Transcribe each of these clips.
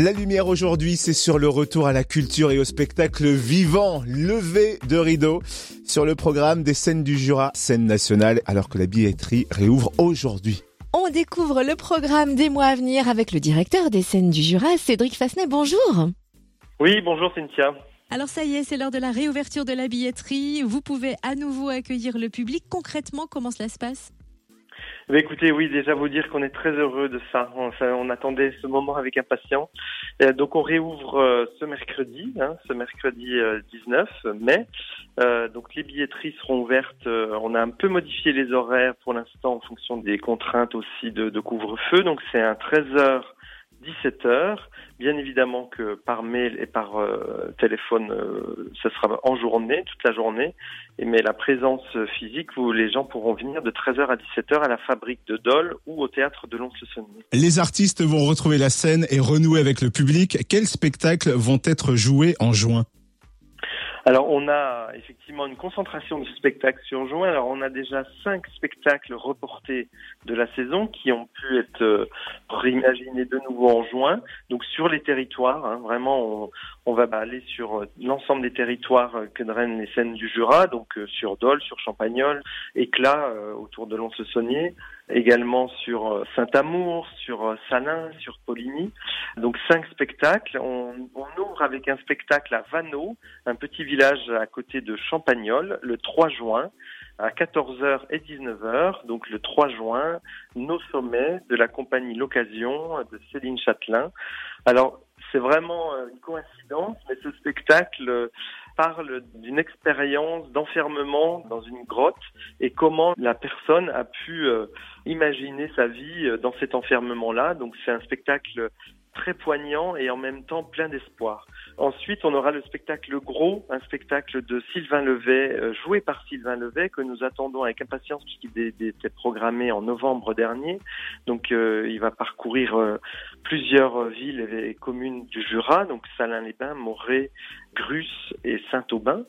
La lumière aujourd'hui, c'est sur le retour à la culture et au spectacle vivant, levé de rideau, sur le programme des scènes du Jura, scène nationale, alors que la billetterie réouvre aujourd'hui. On découvre le programme des mois à venir avec le directeur des scènes du Jura, Cédric Fassenet. Bonjour. Oui, bonjour Cynthia. Alors ça y est, c'est l'heure de la réouverture de la billetterie. Vous pouvez à nouveau accueillir le public. Concrètement, comment cela se passe? Bah, écoutez, oui, déjà vous dire qu'on est très heureux de ça. On, attendait ce moment avec impatience. donc on réouvre euh, ce mercredi, hein, ce mercredi 19 euh, mai. Euh, donc les billetteries seront ouvertes. on a un peu modifié les horaires pour l'instant en fonction des contraintes aussi de, couvre-feu. Donc c'est un 13 h 17 heures. Bien évidemment que par mail et par euh, téléphone, euh, ce sera en journée, toute la journée. Mais la présence physique, où les gens pourront venir de 13h à 17h à la fabrique de Dole ou au théâtre de Lons-le-Saunier. Les artistes vont retrouver la scène et renouer avec le public. Quels spectacles vont être joués en juin? Alors on a effectivement une concentration de spectacles sur juin. Alors on a déjà cinq spectacles reportés de la saison qui ont pu être euh, réimaginés de nouveau en juin. Donc sur les territoires, hein, vraiment on, va aller sur euh, l'ensemble des territoires euh, que drainent les scènes du Jura, donc sur Dole, sur Champagnol, Éclat autour de Lons-le-Saunier, également sur Saint-Amour, sur Salins, sur Poligny. Donc cinq spectacles. On, on ouvre avec un spectacle à Vanneau, un petit village à côté de Champagnol le 3 juin à 14h et 19h, donc le 3 juin, nos sommets de la compagnie L'Occasion de Céline Châtelain. Alors, c'est vraiment euh, une coïncidence, mais ce spectacle parle d'une expérience d'enfermement dans une grotte et comment la personne a pu euh, imaginer sa vie euh, dans cet enfermement-là. Donc c'est un spectacle très poignant et en même temps plein d'espoir. Ensuite, on aura le spectacle Gros, un spectacle de Sylvain Levet, euh, joué par Sylvain Levet, que nous attendons avec impatience puisqu'il était programmé en novembre dernier. Donc, euh, il va parcourir euh, plusieurs villes et communes du Jura, donc Salins-les-Bains, Moret, Grus et Saint-Aubin.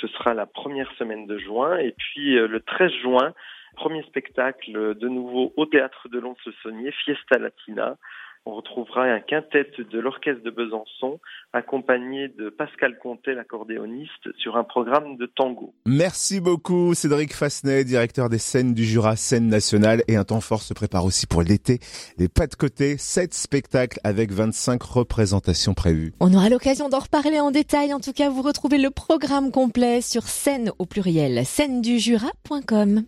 Ce sera la première semaine de juin. Et puis, le 13 juin, premier spectacle de nouveau au théâtre de Lons-le-Saunier, Fiesta Latina on retrouvera un quintet de l'Orchestre de Besançon accompagné de Pascal Comté, l'accordéoniste, sur un programme de tango. Merci beaucoup Cédric Fassenet, directeur des scènes du Jura, scène nationale et un temps fort se prépare aussi pour l'été. Les pas de côté, 7 spectacles avec 25 représentations prévues. On aura l'occasion d'en reparler en détail. En tout cas, vous retrouvez le programme complet sur scène au pluriel, scène du Jura.com.